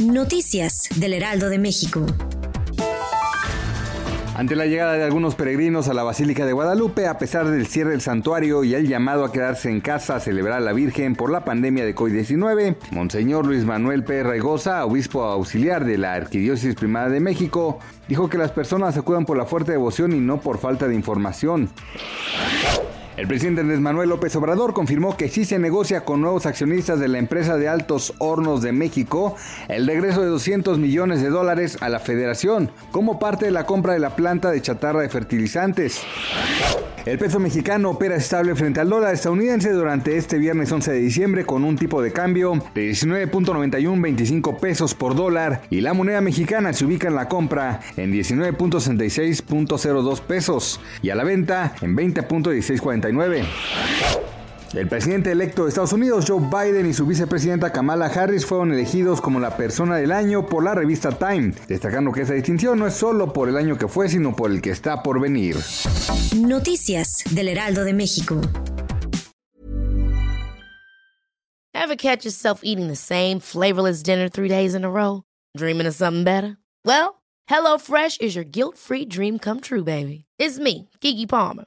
Noticias del Heraldo de México. Ante la llegada de algunos peregrinos a la Basílica de Guadalupe, a pesar del cierre del santuario y el llamado a quedarse en casa a celebrar a la Virgen por la pandemia de COVID-19, Monseñor Luis Manuel P. Regosa, obispo auxiliar de la Arquidiócesis Primada de México, dijo que las personas acudan por la fuerte devoción y no por falta de información. El presidente Andrés Manuel López Obrador confirmó que sí se negocia con nuevos accionistas de la empresa de Altos Hornos de México el regreso de 200 millones de dólares a la federación como parte de la compra de la planta de chatarra de fertilizantes. El peso mexicano opera estable frente al dólar estadounidense durante este viernes 11 de diciembre con un tipo de cambio de 19.9125 pesos por dólar y la moneda mexicana se ubica en la compra en 19.66.02 pesos y a la venta en 20.1649. El presidente electo de Estados Unidos, Joe Biden, y su vicepresidenta Kamala Harris fueron elegidos como la persona del año por la revista Time, destacando que esa distinción no es solo por el año que fue, sino por el que está por venir. Noticias del Heraldo de México. Ever catch yourself eating the same flavorless dinner three days in a row? Dreaming of something better? Well, HelloFresh is your guilt-free dream come true, baby. It's me, Kiki Palmer.